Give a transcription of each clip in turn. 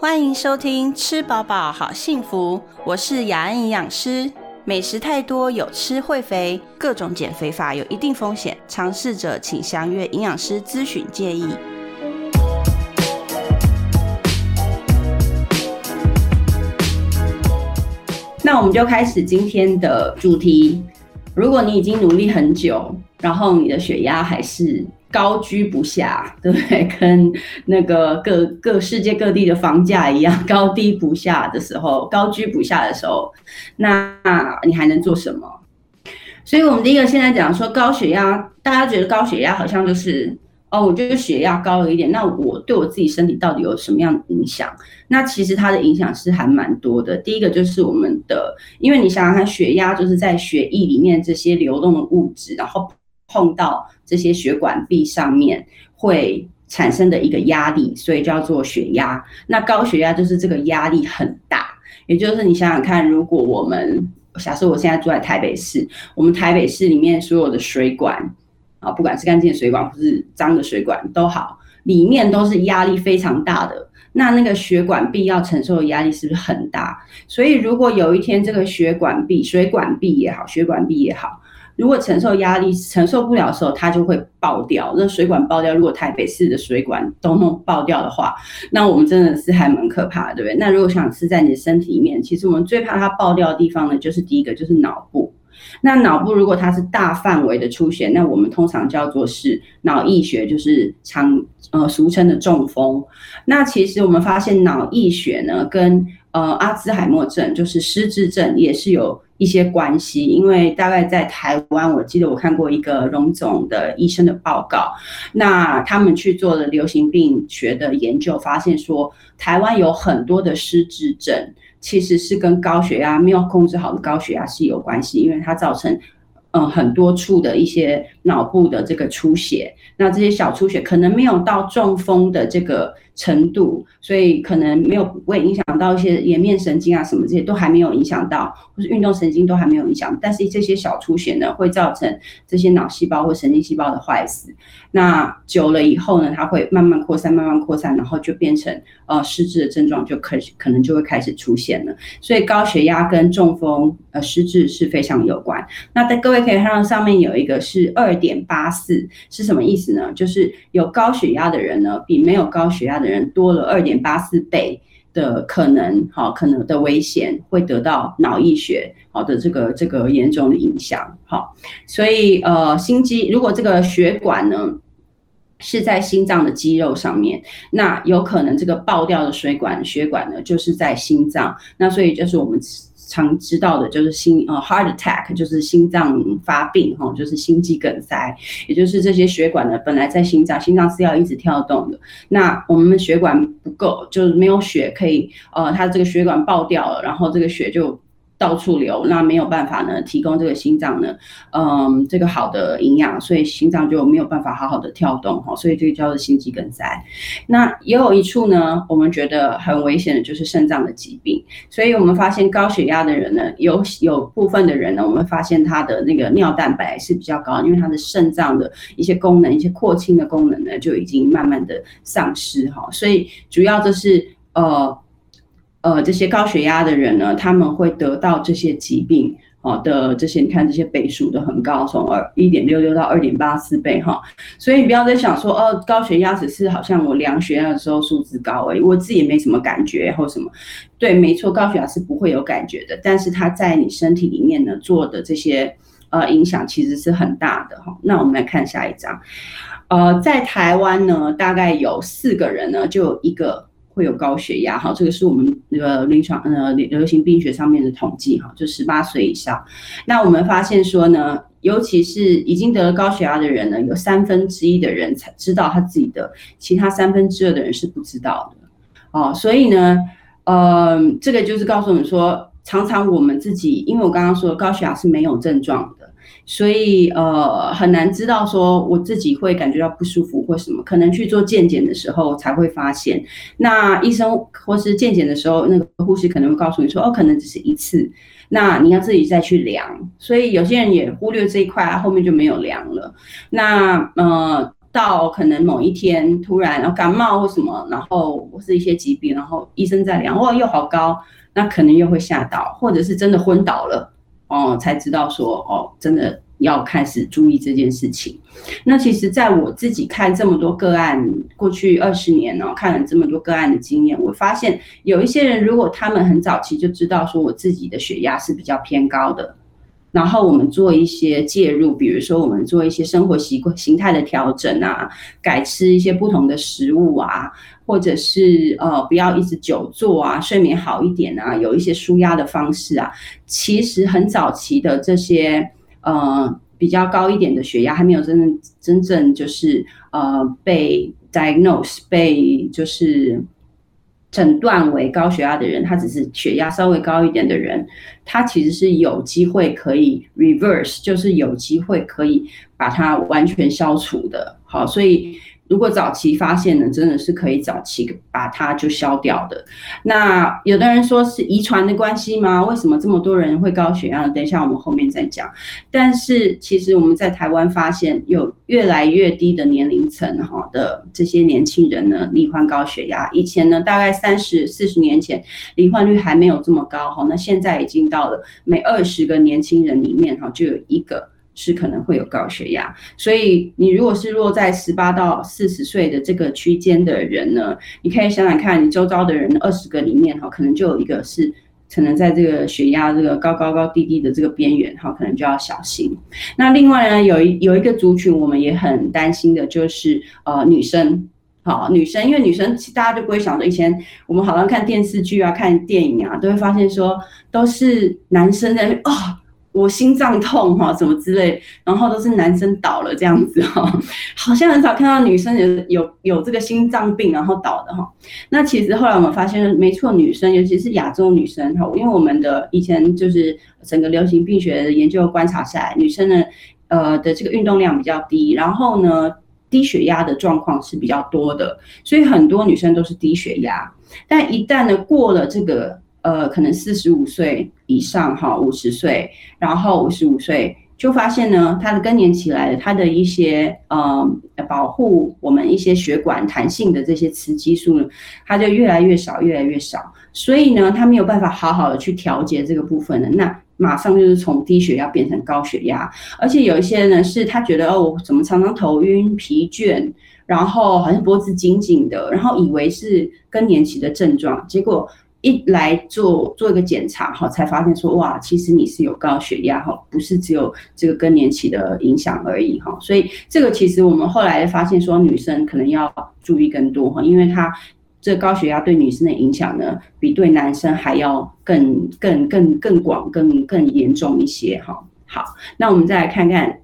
欢迎收听《吃饱饱好幸福》，我是雅安营养师。美食太多有吃会肥，各种减肥法有一定风险，尝试者请详阅营养师咨询建议。那我们就开始今天的主题。如果你已经努力很久，然后你的血压还是高居不下，对 不对？跟那个各各世界各地的房价一样 高低不下的时候，高居不下的时候，那你还能做什么？所以，我们第一个现在讲说高血压，大家觉得高血压好像就是哦，我觉得血压高了一点，那我对我自己身体到底有什么样的影响？那其实它的影响是还蛮多的。第一个就是我们的，因为你想想看，血压就是在血液里面这些流动的物质，然后。碰到这些血管壁上面会产生的一个压力，所以叫做血压。那高血压就是这个压力很大，也就是你想想看，如果我们假设我现在住在台北市，我们台北市里面所有的水管啊，不管是干净的水管或是脏的水管都好，里面都是压力非常大的，那那个血管壁要承受的压力是不是很大？所以如果有一天这个血管壁、水管壁也好，血管壁也好。如果承受压力承受不了的时候，它就会爆掉。那水管爆掉，如果台北市的水管都弄爆掉的话，那我们真的是还蛮可怕的，对不对？那如果想是在你的身体里面，其实我们最怕它爆掉的地方呢，就是第一个就是脑部。那脑部如果它是大范围的出血，那我们通常叫做是脑溢血，就是常呃俗称的中风。那其实我们发现脑溢血呢，跟呃阿兹海默症，就是失智症，也是有。一些关系，因为大概在台湾，我记得我看过一个荣总的医生的报告，那他们去做了流行病学的研究，发现说台湾有很多的失智症，其实是跟高血压没有控制好的高血压是有关系，因为它造成。嗯，很多处的一些脑部的这个出血，那这些小出血可能没有到中风的这个程度，所以可能没有不会影响到一些颜面神经啊什么这些都还没有影响到，或是运动神经都还没有影响，但是这些小出血呢，会造成这些脑细胞或神经细胞的坏死。那久了以后呢，它会慢慢扩散，慢慢扩散，然后就变成呃失智的症状，就可可能就会开始出现了。所以高血压跟中风呃失智是非常有关。那在各位可以看到上面有一个是二点八四，是什么意思呢？就是有高血压的人呢，比没有高血压的人多了二点八四倍的可能，好可能的危险会得到脑溢血。好的，这个这个严重的影响，好，所以呃，心肌如果这个血管呢是在心脏的肌肉上面，那有可能这个爆掉的水管血管呢就是在心脏，那所以就是我们常知道的就是心呃 heart attack 就是心脏发病哈，就是心肌梗塞，也就是这些血管呢本来在心脏，心脏是要一直跳动的，那我们血管不够，就是没有血可以呃，它这个血管爆掉了，然后这个血就。到处流，那没有办法呢，提供这个心脏呢，嗯，这个好的营养，所以心脏就没有办法好好的跳动哈，所以这个叫做心肌梗塞。那也有一处呢，我们觉得很危险的就是肾脏的疾病，所以我们发现高血压的人呢，有有部分的人呢，我们发现他的那个尿蛋白是比较高，因为他的肾脏的一些功能，一些扩清的功能呢，就已经慢慢的丧失哈，所以主要就是呃。呃，这些高血压的人呢，他们会得到这些疾病哦的这些，你看这些倍数都很高，从二一点六六到二点八四倍哈。所以你不要再想说哦，高血压只是好像我量血压的时候数字高诶，我自己也没什么感觉或什么。对，没错，高血压是不会有感觉的，但是它在你身体里面呢做的这些呃影响其实是很大的哈。那我们来看下一张，呃，在台湾呢，大概有四个人呢，就有一个。会有高血压，哈，这个是我们那个临床呃流行病学上面的统计，哈，就十八岁以上。那我们发现说呢，尤其是已经得了高血压的人呢，有三分之一的人才知道他自己的，其他三分之二的人是不知道的。哦，所以呢，呃，这个就是告诉我们说，常常我们自己，因为我刚刚说高血压是没有症状。所以呃很难知道说我自己会感觉到不舒服或什么，可能去做健检的时候才会发现。那医生或是健检的时候，那个护士可能会告诉你说，哦，可能只是一次，那你要自己再去量。所以有些人也忽略这一块，后面就没有量了。那呃。到可能某一天突然感冒或什么，然后或是一些疾病，然后医生在量，哇，又好高，那可能又会吓到，或者是真的昏倒了，哦，才知道说，哦，真的要开始注意这件事情。那其实，在我自己看这么多个案，过去二十年呢，看了这么多个案的经验，我发现有一些人，如果他们很早期就知道说我自己的血压是比较偏高的。然后我们做一些介入，比如说我们做一些生活习惯形态的调整啊，改吃一些不同的食物啊，或者是呃不要一直久坐啊，睡眠好一点啊，有一些舒压的方式啊。其实很早期的这些呃比较高一点的血压还没有真正真正就是呃被 diagnose 被就是。诊断为高血压的人，他只是血压稍微高一点的人，他其实是有机会可以 reverse，就是有机会可以把它完全消除的。好，所以。如果早期发现呢，真的是可以早期把它就消掉的。那有的人说是遗传的关系吗？为什么这么多人会高血压？等一下我们后面再讲。但是其实我们在台湾发现有越来越低的年龄层哈的这些年轻人呢罹患高血压。以前呢大概三十四十年前罹患率还没有这么高哈，那现在已经到了每二十个年轻人里面哈就有一个。是可能会有高血压，所以你如果是落在十八到四十岁的这个区间的人呢，你可以想想看，你周遭的人二十个里面哈，可能就有一个是可能在这个血压这个高高高低低的这个边缘哈，可能就要小心。那另外呢，有一有一个族群我们也很担心的，就是呃女生，好女生，因为女生大家就不会想着以前我们好像看电视剧啊、看电影啊，都会发现说都是男生在哦。我心脏痛哈，什么之类，然后都是男生倒了这样子哈，好像很少看到女生有有有这个心脏病然后倒的哈。那其实后来我们发现，没错，女生尤其是亚洲女生哈，因为我们的以前就是整个流行病学的研究观察下来，女生呢，呃的这个运动量比较低，然后呢低血压的状况是比较多的，所以很多女生都是低血压，但一旦呢过了这个。呃，可能四十五岁以上哈，五十岁，然后五十五岁就发现呢，它的更年期来了，它的一些呃保护我们一些血管弹性的这些雌激素呢，它就越来越少，越来越少，所以呢，它没有办法好好的去调节这个部分的，那马上就是从低血压变成高血压，而且有一些呢是他觉得哦，我怎么常常头晕、疲倦，然后好像脖子紧紧的，然后以为是更年期的症状，结果。一来做做一个检查哈，才发现说哇，其实你是有高血压哈，不是只有这个更年期的影响而已哈。所以这个其实我们后来发现说，女生可能要注意更多哈，因为她这高血压对女生的影响呢，比对男生还要更更更更广、更更严重一些哈。好，那我们再来看看。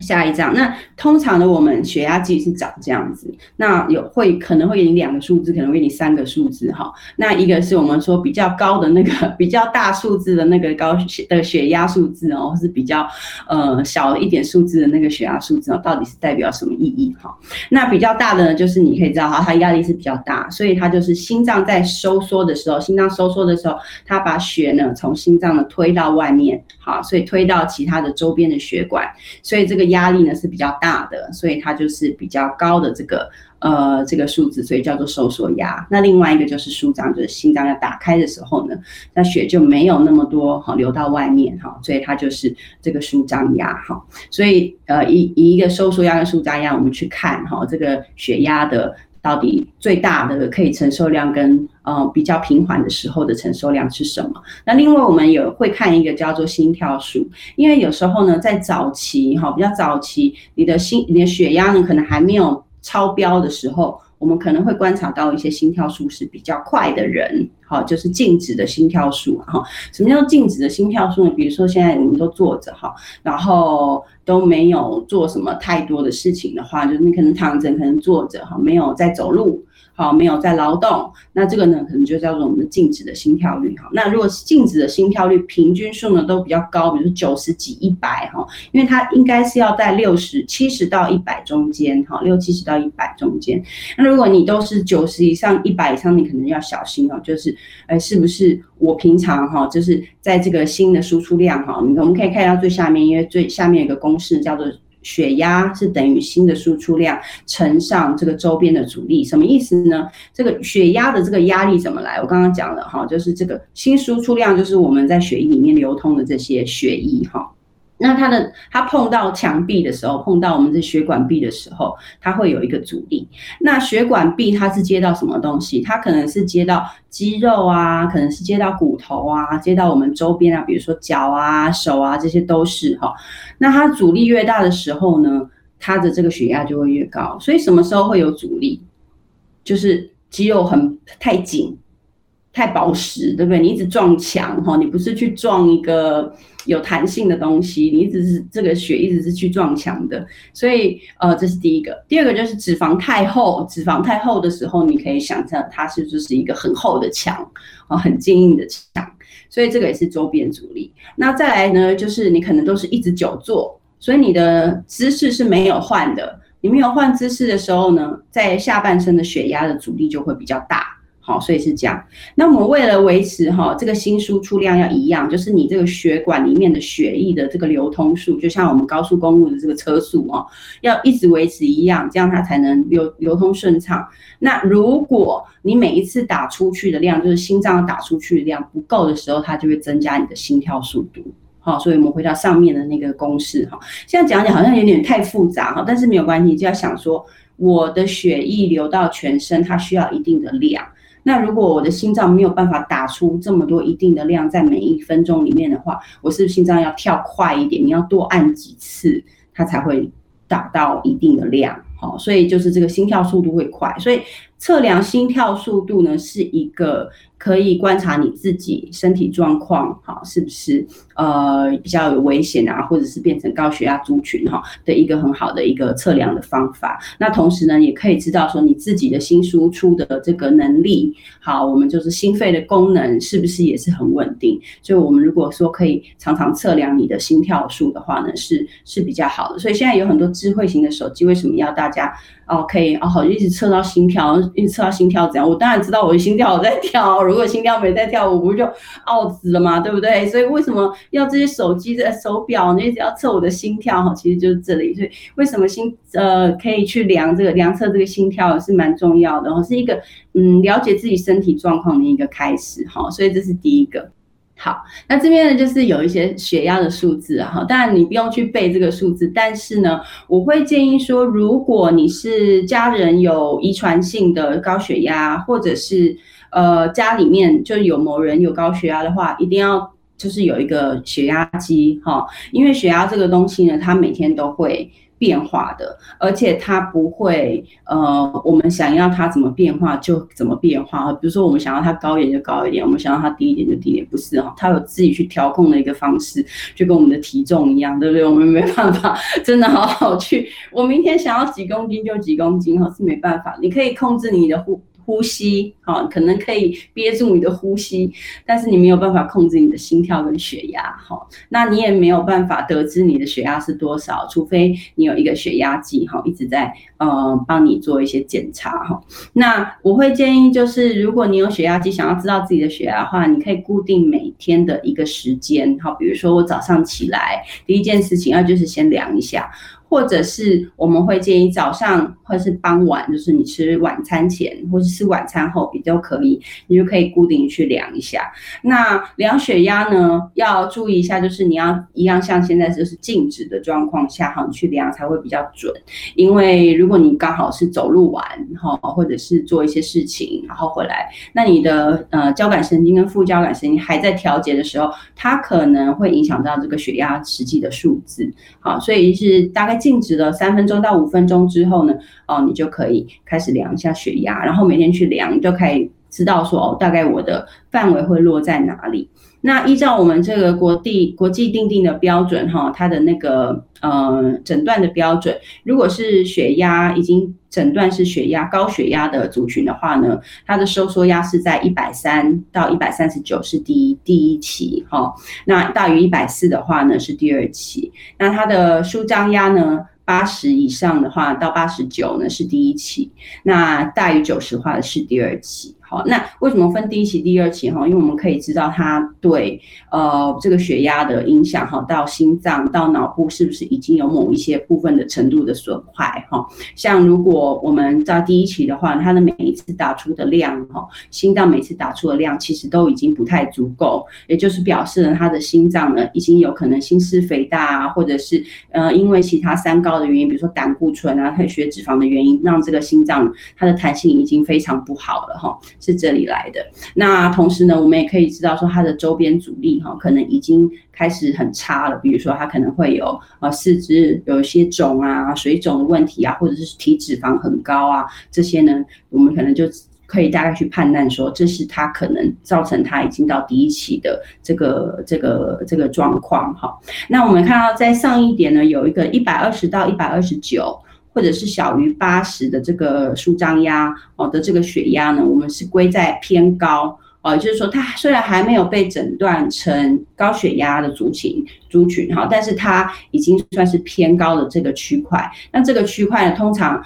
下一张，那通常的我们血压计是长这样子，那有会可能会给你两个数字，可能会给你三个数字哈。那一个是我们说比较高的那个 比较大数字的那个高血的血压数字哦，是比较呃小一点数字的那个血压数字哦，到底是代表什么意义哈？那比较大的呢，就是你可以知道哈，它压力是比较大，所以它就是心脏在收缩的时候，心脏收缩的时候，它把血呢从心脏呢推到外面，好，所以推到其他的周边的血管，所以这个。压力呢是比较大的，所以它就是比较高的这个呃这个数字，所以叫做收缩压。那另外一个就是舒张，就是心脏要打开的时候呢，那血就没有那么多哈流到外面哈，所以它就是这个舒张压哈。所以呃以以一个收缩压跟舒张压，我们去看哈这个血压的。到底最大的可以承受量跟呃比较平缓的时候的承受量是什么？那另外我们也会看一个叫做心跳数，因为有时候呢在早期哈比较早期，你的心你的血压呢可能还没有超标的时候。我们可能会观察到一些心跳数是比较快的人，好，就是静止的心跳数哈。什么叫静止的心跳数呢？比如说现在我们都坐着哈，然后都没有做什么太多的事情的话，就是你可能躺着，可能坐着哈，没有在走路。好，没有在劳动，那这个呢，可能就叫做我们的静止的心跳率哈。那如果是静止的心跳率平均数呢，都比较高，比如九十几、一百哈，因为它应该是要在六十七十到一百中间哈，六七十到一百中间。那如果你都是九十以上、一百以上，你可能要小心哦，就是，哎，是不是我平常哈，就是在这个新的输出量哈，我们可以看到最下面，因为最下面有个公式叫做。血压是等于新的输出量乘上这个周边的阻力，什么意思呢？这个血压的这个压力怎么来？我刚刚讲了哈，就是这个新输出量就是我们在血液里面流通的这些血液哈。那它的它碰到墙壁的时候，碰到我们的血管壁的时候，它会有一个阻力。那血管壁它是接到什么东西？它可能是接到肌肉啊，可能是接到骨头啊，接到我们周边啊，比如说脚啊、手啊，这些都是哈。那它阻力越大的时候呢，它的这个血压就会越高。所以什么时候会有阻力？就是肌肉很太紧。太保实，对不对？你一直撞墙哈，你不是去撞一个有弹性的东西，你一直是这个血一直是去撞墙的，所以呃，这是第一个。第二个就是脂肪太厚，脂肪太厚的时候，你可以想象它是就是一个很厚的墙啊，很坚硬的墙，所以这个也是周边阻力。那再来呢，就是你可能都是一直久坐，所以你的姿势是没有换的。你没有换姿势的时候呢，在下半身的血压的阻力就会比较大。好，所以是这样。那我们为了维持哈这个新输出量要一样，就是你这个血管里面的血液的这个流通数，就像我们高速公路的这个车速哦，要一直维持一样，这样它才能流流通顺畅。那如果你每一次打出去的量，就是心脏打出去的量不够的时候，它就会增加你的心跳速度。好，所以我们回到上面的那个公式哈，现在讲讲好像有点太复杂哈，但是没有关系，就要想说我的血液流到全身，它需要一定的量。那如果我的心脏没有办法打出这么多一定的量在每一分钟里面的话，我是不是心脏要跳快一点？你要多按几次，它才会达到一定的量。好，所以就是这个心跳速度会快，所以。测量心跳速度呢，是一个可以观察你自己身体状况，哈，是不是呃比较有危险啊，或者是变成高血压族群哈的一个很好的一个测量的方法。那同时呢，也可以知道说你自己的心输出的这个能力，好，我们就是心肺的功能是不是也是很稳定？所以，我们如果说可以常常测量你的心跳数的话呢，是是比较好的。所以现在有很多智慧型的手机，为什么要大家哦可以哦好一直测到心跳？一直测到心跳怎样？我当然知道我的心跳在跳。如果心跳没在跳，我不就傲死了吗？对不对？所以为什么要这些手机的手表呢？一直要测我的心跳哈，其实就是这里。所以为什么心呃可以去量这个量测这个心跳是蛮重要的，是一个嗯了解自己身体状况的一个开始哈。所以这是第一个。好，那这边呢就是有一些血压的数字啊，哈，当然你不用去背这个数字，但是呢，我会建议说，如果你是家人有遗传性的高血压，或者是呃家里面就有某人有高血压的话，一定要就是有一个血压机哈，因为血压这个东西呢，它每天都会。变化的，而且它不会，呃，我们想要它怎么变化就怎么变化。比如说，我们想要它高一点就高一点，我们想要它低一点就低一点，不是哈？它有自己去调控的一个方式，就跟我们的体重一样，对不对？我们没办法 真的好好去，我明天想要几公斤就几公斤哈，是没办法。你可以控制你的呼。呼吸，好，可能可以憋住你的呼吸，但是你没有办法控制你的心跳跟血压，哈，那你也没有办法得知你的血压是多少，除非你有一个血压计，哈，一直在呃帮你做一些检查，哈。那我会建议就是，如果你有血压计，想要知道自己的血压的话，你可以固定每天的一个时间，好，比如说我早上起来第一件事情要就是先量一下。或者是我们会建议早上或是傍晚，就是你吃晚餐前或者吃晚餐后也都可以，你就可以固定去量一下。那量血压呢，要注意一下，就是你要一样像现在就是静止的状况下哈，去量才会比较准。因为如果你刚好是走路完哈，或者是做一些事情然后回来，那你的呃交感神经跟副交感神经还在调节的时候，它可能会影响到这个血压实际的数字。好，所以是大概。静止了三分钟到五分钟之后呢，哦，你就可以开始量一下血压，然后每天去量，就可以知道说哦，大概我的范围会落在哪里。那依照我们这个国地国际定定的标准哈，它的那个呃诊断的标准，如果是血压已经诊断是血压高血压的族群的话呢，它的收缩压是在一百三到一百三十九是第一第一期哈，那大于一百四的话呢是第二期，那它的舒张压呢？八十以上的话，到八十九呢是第一期，那大于九十的话是第二期。好，那为什么分第一期、第二期哈？因为我们可以知道它对呃这个血压的影响哈，到心脏、到脑部是不是已经有某一些部分的程度的损坏哈？像如果我们在第一期的话，它的每一次打出的量哈，心脏每次打出的量其实都已经不太足够，也就是表示了，它的心脏呢已经有可能心室肥大啊，或者是呃因为其他三高的原因，比如说胆固醇啊、还有血脂肪的原因，让这个心脏它的弹性已经非常不好了哈。是这里来的。那同时呢，我们也可以知道说，它的周边阻力哈，可能已经开始很差了。比如说，它可能会有呃四肢有一些肿啊、水肿的问题啊，或者是体脂肪很高啊，这些呢，我们可能就可以大概去判断说，这是它可能造成它已经到第一期的这个这个这个状况哈。那我们看到在上一点呢，有一个一百二十到一百二十九。或者是小于八十的这个舒张压哦的这个血压呢，我们是归在偏高哦，也就是说它虽然还没有被诊断成高血压的族群族群哈，但是它已经算是偏高的这个区块。那这个区块呢，通常。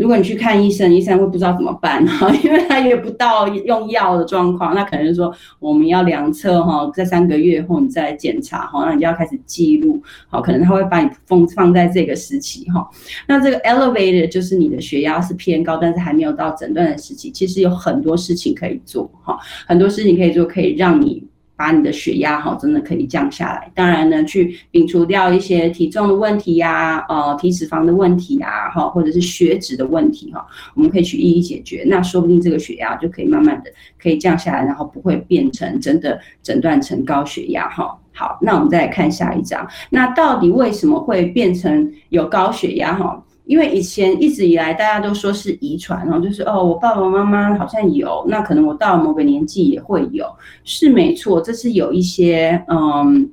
如果你去看医生，医生会不知道怎么办哈，因为他也不到用药的状况，那可能说我们要量测哈，在三个月后你再来检查哈，那你就要开始记录，好，可能他会把你放放在这个时期哈。那这个 elevated 就是你的血压是偏高，但是还没有到诊断的时期，其实有很多事情可以做哈，很多事情可以做，可以让你。把你的血压哈，真的可以降下来。当然呢，去摒除掉一些体重的问题呀，呃，体脂肪的问题呀，哈，或者是血脂的问题哈，我们可以去一一解决。那说不定这个血压就可以慢慢的可以降下来，然后不会变成真的诊断成高血压哈。好，那我们再来看下一张。那到底为什么会变成有高血压哈？因为以前一直以来大家都说是遗传然后，就是哦，我爸爸妈妈好像有，那可能我到某个年纪也会有，是没错，这是有一些嗯。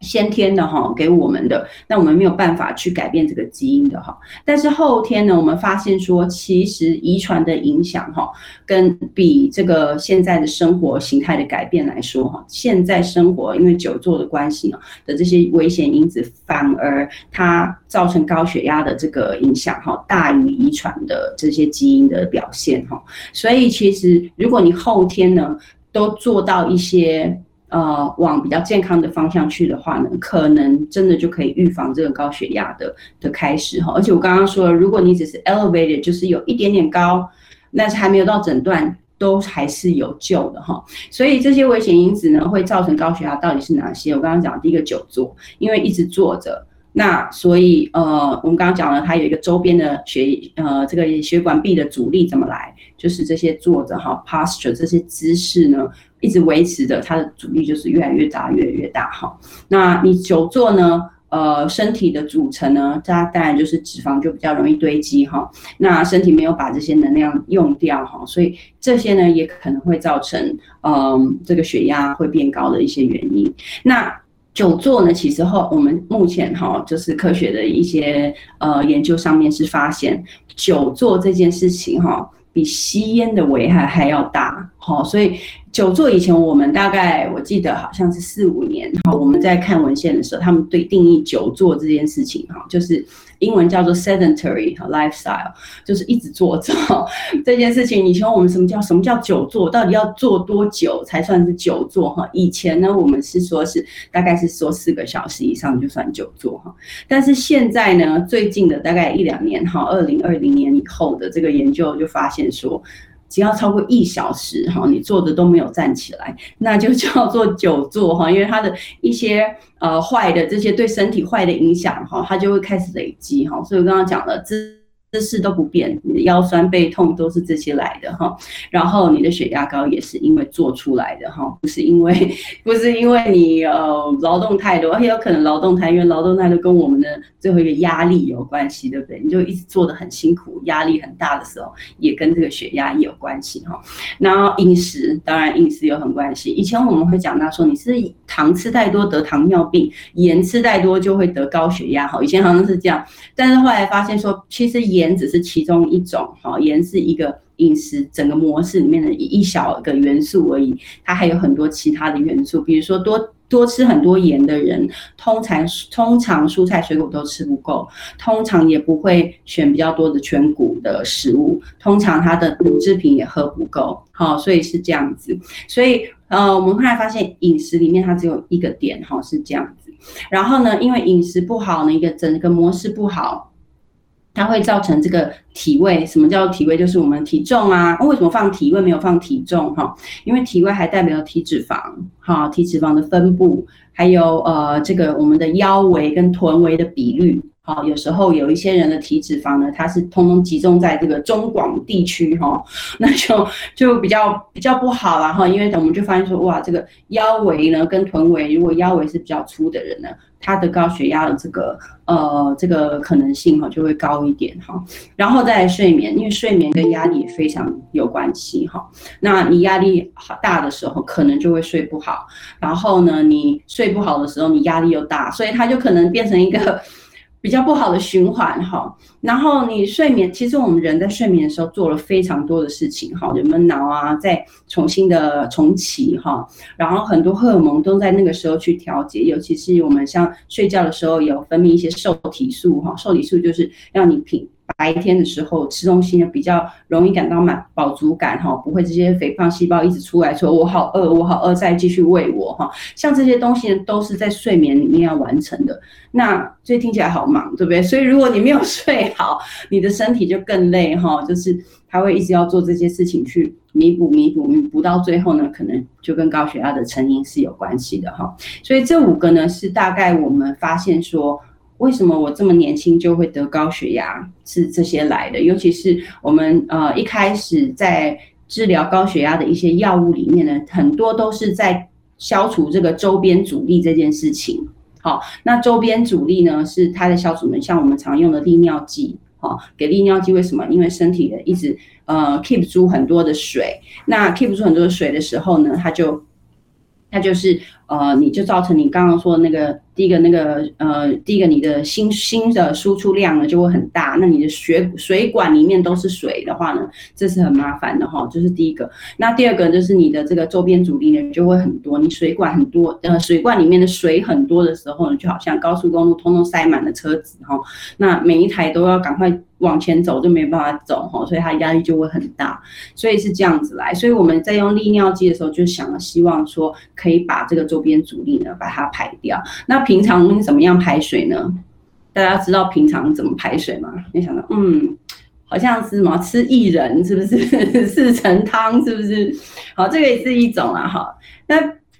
先天的哈给我们的，那我们没有办法去改变这个基因的哈。但是后天呢，我们发现说，其实遗传的影响哈，跟比这个现在的生活形态的改变来说哈，现在生活因为久坐的关系呢的这些危险因子，反而它造成高血压的这个影响哈，大于遗传的这些基因的表现哈。所以其实如果你后天呢都做到一些。呃，往比较健康的方向去的话呢，可能真的就可以预防这个高血压的的开始哈。而且我刚刚说了，如果你只是 elevated，就是有一点点高，那是还没有到诊断，都还是有救的哈。所以这些危险因子呢，会造成高血压到底是哪些？我刚刚讲第一个久坐，因为一直坐着，那所以呃，我们刚刚讲了，它有一个周边的血呃这个血管壁的阻力怎么来？就是这些坐着哈 posture 这些姿势呢。一直维持的，它的阻力就是越来越大，越来越大哈。那你久坐呢？呃，身体的组成呢，它当然就是脂肪就比较容易堆积哈。那身体没有把这些能量用掉哈，所以这些呢也可能会造成嗯这个血压会变高的一些原因。那久坐呢，其实后我们目前哈就是科学的一些呃研究上面是发现久坐这件事情哈。比吸烟的危害还要大，好，所以久坐以前我们大概我记得好像是四五年，好，我们在看文献的时候，他们对定义久坐这件事情，哈，就是。英文叫做 sedentary 和 lifestyle，就是一直坐着这件事情。以前我们什么叫什么叫久坐？到底要坐多久才算是久坐？哈，以前呢，我们是说是大概是说四个小时以上就算久坐哈。但是现在呢，最近的大概一两年哈，二零二零年以后的这个研究就发现说。只要超过一小时哈，你坐的都没有站起来，那就叫做久坐哈，因为它的一些呃坏的这些对身体坏的影响哈，它就会开始累积哈，所以我刚刚讲了。姿势都不变，你的腰酸背痛都是这些来的哈。然后你的血压高也是因为做出来的哈，不是因为 不是因为你呃劳动太多，而且有可能劳动太，因为劳动太多跟我们的最后一个压力有关系，对不对？你就一直做的很辛苦，压力很大的时候，也跟这个血压也有关系哈。然后饮食当然饮食有很关系，以前我们会讲到说你是糖吃太多得糖尿病，盐吃太多就会得高血压哈。以前好像是这样，但是后来发现说其实盐。盐只是其中一种，哈，盐是一个饮食整个模式里面的一一小个元素而已，它还有很多其他的元素，比如说多多吃很多盐的人，通常通常蔬菜水果都吃不够，通常也不会选比较多的全谷的食物，通常他的乳制品也喝不够，好，所以是这样子。所以呃，我们后来发现饮食里面它只有一个点，哈，是这样子。然后呢，因为饮食不好呢，一个整个模式不好。它会造成这个体位，什么叫体位？就是我们体重啊。为什么放体位没有放体重？哈，因为体位还代表了体脂肪，哈，体脂肪的分布，还有呃这个我们的腰围跟臀围的比率。啊，有时候有一些人的体脂肪呢，它是通通集中在这个中广地区哈，那就就比较比较不好了哈，因为我们就发现说，哇，这个腰围呢跟臀围，如果腰围是比较粗的人呢，他的高血压的这个呃这个可能性哈就会高一点哈。然后再来睡眠，因为睡眠跟压力也非常有关系哈。那你压力好大的时候，可能就会睡不好。然后呢，你睡不好的时候，你压力又大，所以它就可能变成一个。比较不好的循环哈，然后你睡眠，其实我们人在睡眠的时候做了非常多的事情哈，人们脑啊在重新的重启哈，然后很多荷尔蒙都在那个时候去调节，尤其是我们像睡觉的时候有分泌一些受体素哈，受体素就是让你平。白天的时候吃东西呢，比较容易感到满饱足感哈，不会这些肥胖细胞一直出来说我好饿，我好饿，再继续喂我哈。像这些东西呢，都是在睡眠里面要完成的。那这听起来好忙，对不对？所以如果你没有睡好，你的身体就更累哈，就是它会一直要做这些事情去弥补、弥补、弥补，到最后呢，可能就跟高血压的成因是有关系的哈。所以这五个呢，是大概我们发现说。为什么我这么年轻就会得高血压？是这些来的，尤其是我们呃一开始在治疗高血压的一些药物里面呢，很多都是在消除这个周边阻力这件事情。好，那周边阻力呢是它的消除呢，像我们常用的利尿剂，好，给利尿剂为什么？因为身体的一直呃 keep 住很多的水，那 keep 住很多的水的时候呢，它就那就是呃，你就造成你刚刚说的那个。第一个那个呃，第一个你的新新的输出量呢就会很大，那你的血水管里面都是水的话呢，这是很麻烦的哈，这是第一个。那第二个就是你的这个周边阻力呢就会很多，你水管很多，呃，水管里面的水很多的时候呢，就好像高速公路通通塞满了车子哈，那每一台都要赶快往前走，就没办法走哈，所以它压力就会很大，所以是这样子来。所以我们在用利尿剂的时候，就想了希望说可以把这个周边阻力呢把它排掉，那。平常怎么样排水呢？大家知道平常怎么排水吗？你想到，嗯，好像是什么吃薏仁，是不是？四神汤，是不是？好，这个也是一种啊。哈，那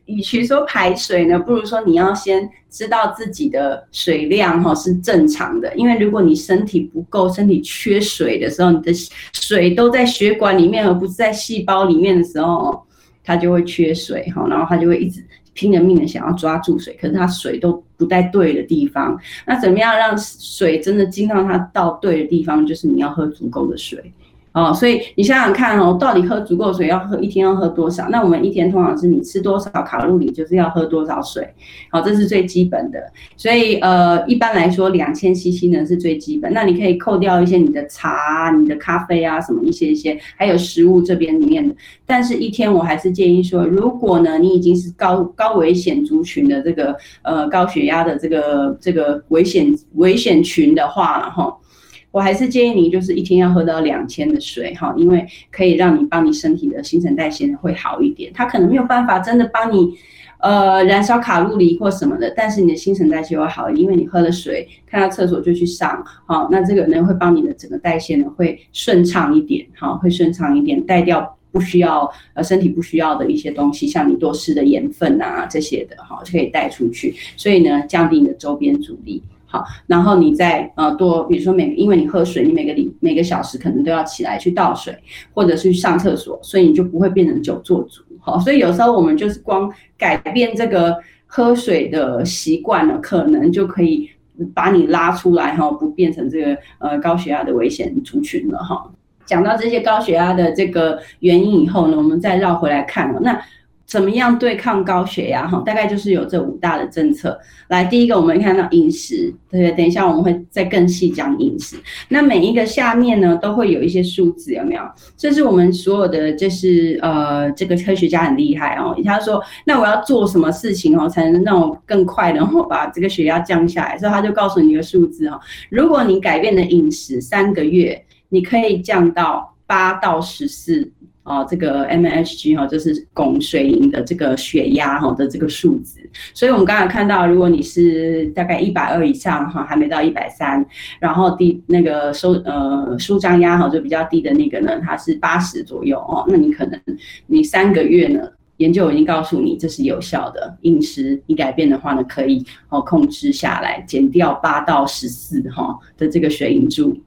与其说排水呢，不如说你要先知道自己的水量哈是正常的。因为如果你身体不够，身体缺水的时候，你的水都在血管里面，而不是在细胞里面的时候，它就会缺水哈，然后它就会一直。拼了命的想要抓住水，可是它水都不在对的地方。那怎么样让水真的进到它到对的地方？就是你要喝足够的水。哦，所以你想想看哦，到底喝足够水要喝一天要喝多少？那我们一天通常是你吃多少卡路里，就是要喝多少水。好，这是最基本的。所以呃，一般来说两千 CC 呢是最基本。那你可以扣掉一些你的茶、你的咖啡啊什么一些一些，还有食物这边里面的。但是一天我还是建议说，如果呢你已经是高高危险族群的这个呃高血压的这个这个危险危险群的话了哈。我还是建议你，就是一天要喝到两千的水哈，因为可以让你帮你身体的新陈代谢会好一点。它可能没有办法真的帮你，呃，燃烧卡路里或什么的，但是你的新陈代谢会好，因为你喝了水，看到厕所就去上，好，那这个呢会帮你的整个代谢呢会顺畅一点，哈，会顺畅一点，带掉不需要呃身体不需要的一些东西，像你多吃的盐分啊这些的，哈，就可以带出去，所以呢降低你的周边阻力。好，然后你再呃多，比如说每因为你喝水，你每个里每个小时可能都要起来去倒水，或者是去上厕所，所以你就不会变成久坐族。好，所以有时候我们就是光改变这个喝水的习惯呢，可能就可以把你拉出来哈，不变成这个呃高血压的危险族群了哈。讲到这些高血压的这个原因以后呢，我们再绕回来看了那。怎么样对抗高血压？哈，大概就是有这五大的政策。来，第一个我们看到饮食，对？等一下我们会再更细讲饮食。那每一个下面呢，都会有一些数字，有没有？这是我们所有的，就是呃，这个科学家很厉害哦。他说，那我要做什么事情哦，才能让我更快的把这个血压降下来？所以他就告诉你一个数字哈，如果你改变了饮食三个月，你可以降到八到十四。哦，这个 M H G 哈，就是汞水银的这个血压哈的这个数值，所以我们刚才看到，如果你是大概一百二以上哈，还没到一百三，然后低那个收呃舒张压哈就比较低的那个呢，它是八十左右哦，那你可能你三个月呢，研究已经告诉你这是有效的，饮食你改变的话呢，可以哦控制下来，减掉八到十四哈的这个水银柱。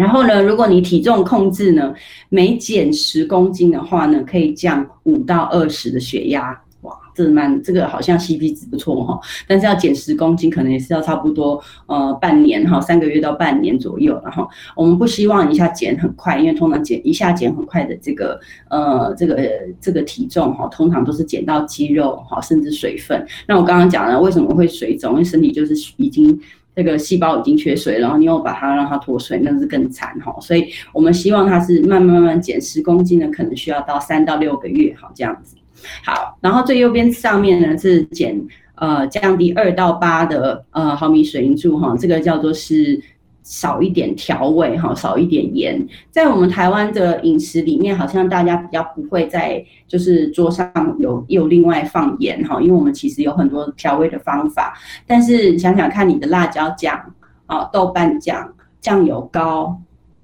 然后呢，如果你体重控制呢，每减十公斤的话呢，可以降五到二十的血压。哇，这蛮这个好像 CP 值不错哈。但是要减十公斤，可能也是要差不多呃半年哈，三个月到半年左右。然后我们不希望一下减很快，因为通常减一下减很快的这个呃这个这个体重哈，通常都是减到肌肉哈，甚至水分。那我刚刚讲了为什么会水肿，因为身体就是已经。这个细胞已经缺水，然后你又把它让它脱水，那是更惨哈。所以我们希望它是慢慢慢慢减十公斤呢，可能需要到三到六个月哈这样子。好，然后最右边上面呢是减呃降低二到八的呃毫米水银柱哈，这个叫做是。少一点调味哈，少一点盐，在我们台湾的饮食里面，好像大家比较不会在就是桌上有有另外放盐哈，因为我们其实有很多调味的方法。但是想想看，你的辣椒酱啊、豆瓣酱、酱油膏，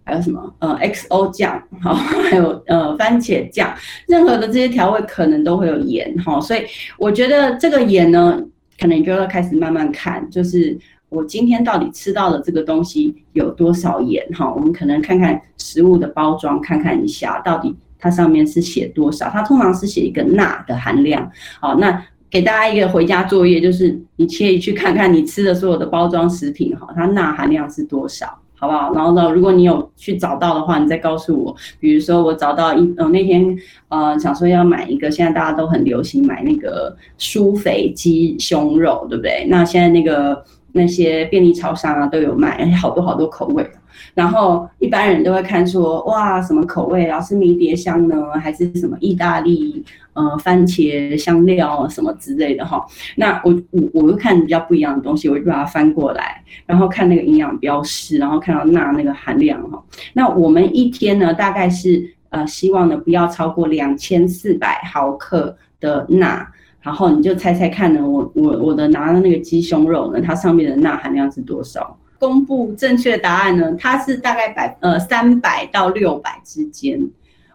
还有什么呃 XO 酱哈，还有呃番茄酱，任何的这些调味可能都会有盐哈，所以我觉得这个盐呢，可能就要开始慢慢看，就是。我今天到底吃到的这个东西有多少盐？哈，我们可能看看食物的包装，看看一下到底它上面是写多少。它通常是写一个钠的含量。好，那给大家一个回家作业，就是你可以去看看你吃的所有的包装食品，哈，它钠含量是多少，好不好？然后呢，如果你有去找到的话，你再告诉我。比如说我找到一，呃，那天呃想说要买一个，现在大家都很流行买那个苏肥鸡胸肉，对不对？那现在那个。那些便利超商啊都有卖，而且好多好多口味。然后一般人都会看说，哇，什么口味啊？是迷迭香呢，还是什么意大利呃番茄香料什么之类的哈？那我我我会看比较不一样的东西，我就把它翻过来，然后看那个营养标识，然后看到钠那个含量哈。那我们一天呢，大概是呃希望呢不要超过两千四百毫克的钠。然后你就猜猜看呢？我我我的拿的那个鸡胸肉呢？它上面的钠含量是多少？公布正确答案呢？它是大概百呃三百到六百之间。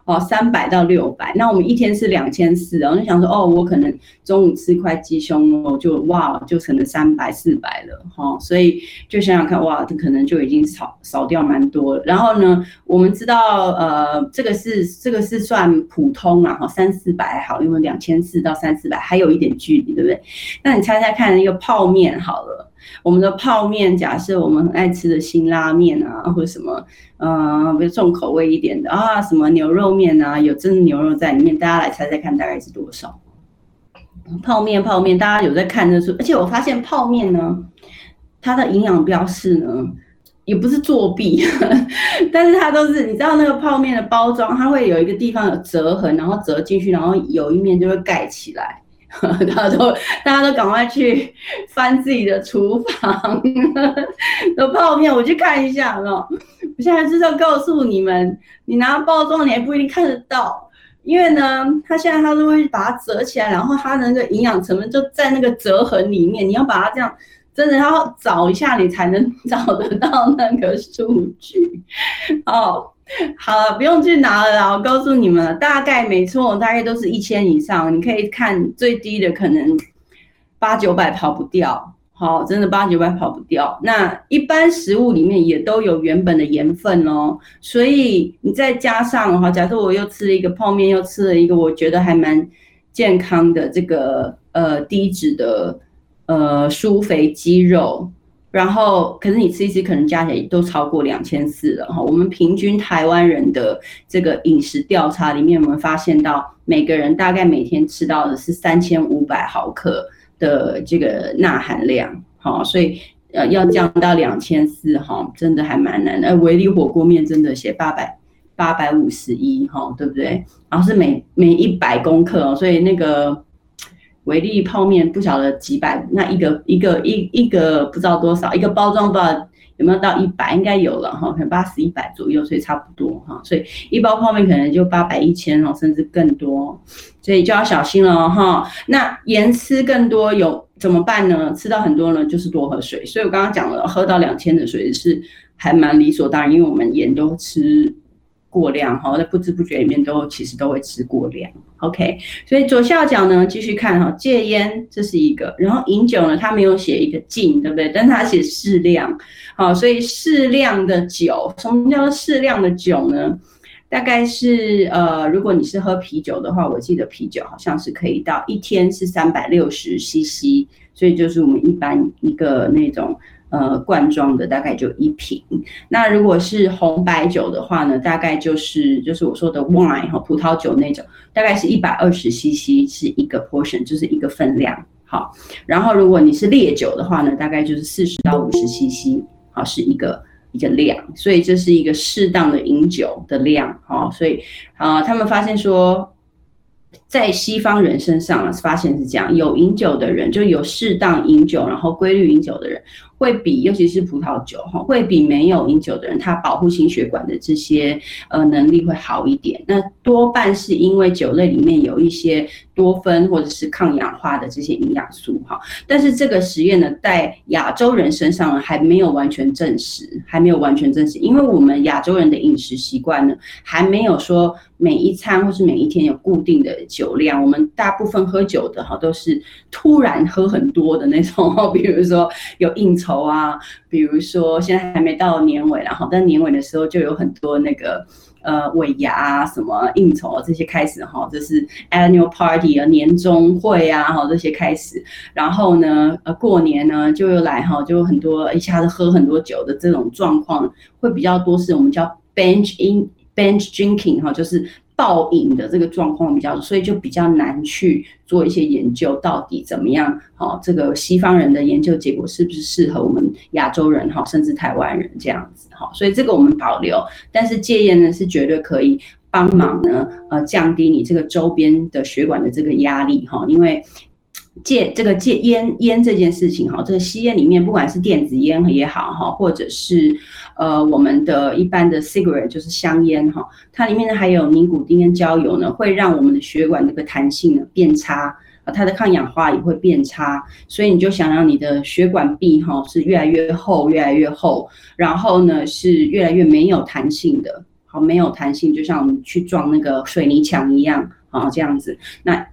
哦，三百到六百，那我们一天是两千四，我就想说，哦，我可能中午吃块鸡胸肉，就哇，就成了三百四百了，哈，所以就想想看，哇，这可能就已经少少掉蛮多了。然后呢，我们知道，呃，这个是这个是算普通啊，哈，三四百好，因为两千四到三四百还有一点距离，对不对？那你猜猜看，一个泡面好了。我们的泡面，假设我们很爱吃的辛拉面啊，或者什么，呃，比如重口味一点的啊，什么牛肉面啊，有真的牛肉在里面，大家来猜猜看，大概是多少？泡面，泡面，大家有在看的书，而且我发现泡面呢，它的营养标示呢，也不是作弊，但是它都是，你知道那个泡面的包装，它会有一个地方有折痕，然后折进去，然后有一面就会盖起来。大家都，大家都赶快去翻自己的厨房的泡面，我去看一下，哦？我现在就是要告诉你们，你拿包装你还不一定看得到，因为呢，它现在它都会把它折起来，然后它的那个营养成分就在那个折痕里面，你要把它这样，真的要找一下你才能 找得到那个数据，哦。好了，不用去拿了啦。我告诉你们，大概没错，大概都是一千以上。你可以看最低的，可能八九百跑不掉。好，真的八九百跑不掉。那一般食物里面也都有原本的盐分哦，所以你再加上哈，假设我又吃了一个泡面，又吃了一个我觉得还蛮健康的这个呃低脂的呃舒肥鸡肉。然后可是你吃一吃，可能加起来都超过两千四了哈。我们平均台湾人的这个饮食调查里面，我们发现到每个人大概每天吃到的是三千五百毫克的这个钠含量，好，所以呃要降到两千四哈，真的还蛮难的。维力火锅面真的写八百八百五十一哈，对不对？然后是每每一百公克，所以那个。维力泡面不晓得几百，那一个一个一一个不知道多少，一个包装不知道有没有到一百，应该有了哈，可能八十一百左右，所以差不多哈，所以一包泡面可能就八百一千哦，甚至更多，所以就要小心了哈。那盐吃更多有怎么办呢？吃到很多呢，就是多喝水。所以我刚刚讲了，喝到两千的水是还蛮理所当然，因为我们盐都吃。过量哈，在不知不觉里面都其实都会吃过量，OK。所以左下角呢，继续看哈，戒烟这是一个，然后饮酒呢，它没有写一个禁，对不对？但它写适量，好，所以适量的酒，什么叫适量的酒呢？大概是呃，如果你是喝啤酒的话，我记得啤酒好像是可以到一天是三百六十 CC，所以就是我们一般一个那种。呃，罐装的大概就一瓶。那如果是红白酒的话呢，大概就是就是我说的 wine 哈，葡萄酒那种，大概是一百二十 CC 是一个 portion，就是一个分量。好，然后如果你是烈酒的话呢，大概就是四十到五十 CC，好是一个一个量。所以这是一个适当的饮酒的量。好，所以啊，他们发现说。在西方人身上啊，发现是这样，有饮酒的人，就有适当饮酒，然后规律饮酒的人，会比尤其是葡萄酒哈，会比没有饮酒的人，他保护心血管的这些呃能力会好一点。那多半是因为酒类里面有一些多酚或者是抗氧化的这些营养素哈。但是这个实验呢，在亚洲人身上呢，还没有完全证实，还没有完全证实，因为我们亚洲人的饮食习惯呢，还没有说。每一餐或是每一天有固定的酒量，我们大部分喝酒的哈都是突然喝很多的那种，比如说有应酬头啊，比如说现在还没到年尾，然后但年尾的时候就有很多那个呃尾牙啊什么应酬啊这些开始哈，这是 annual party 啊年终会啊哈这些开始，然后呢呃过年呢就又来哈就很多一下子喝很多酒的这种状况会比较多，是我们叫 bench in。Bench drinking 哈，就是倒影的这个状况比较，所以就比较难去做一些研究，到底怎么样？哈，这个西方人的研究结果是不是适合我们亚洲人？哈，甚至台湾人这样子？哈，所以这个我们保留，但是戒烟呢是绝对可以帮忙呢，呃，降低你这个周边的血管的这个压力哈，因为。戒这个戒烟烟这件事情哈，这个吸烟里面不管是电子烟也好哈，或者是呃我们的一般的 cigarette 就是香烟哈，它里面呢还有尼古丁跟焦油呢，会让我们的血管这个弹性呢变差，它的抗氧化也会变差，所以你就想让你的血管壁哈是越来越厚越来越厚，然后呢是越来越没有弹性的，好没有弹性，就像我们去撞那个水泥墙一样啊这样子那。